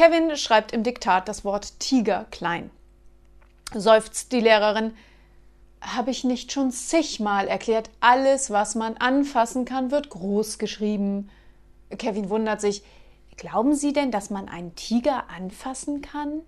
Kevin schreibt im Diktat das Wort Tiger klein. Seufzt die Lehrerin. Habe ich nicht schon zigmal erklärt, alles, was man anfassen kann, wird groß geschrieben. Kevin wundert sich. Glauben Sie denn, dass man einen Tiger anfassen kann?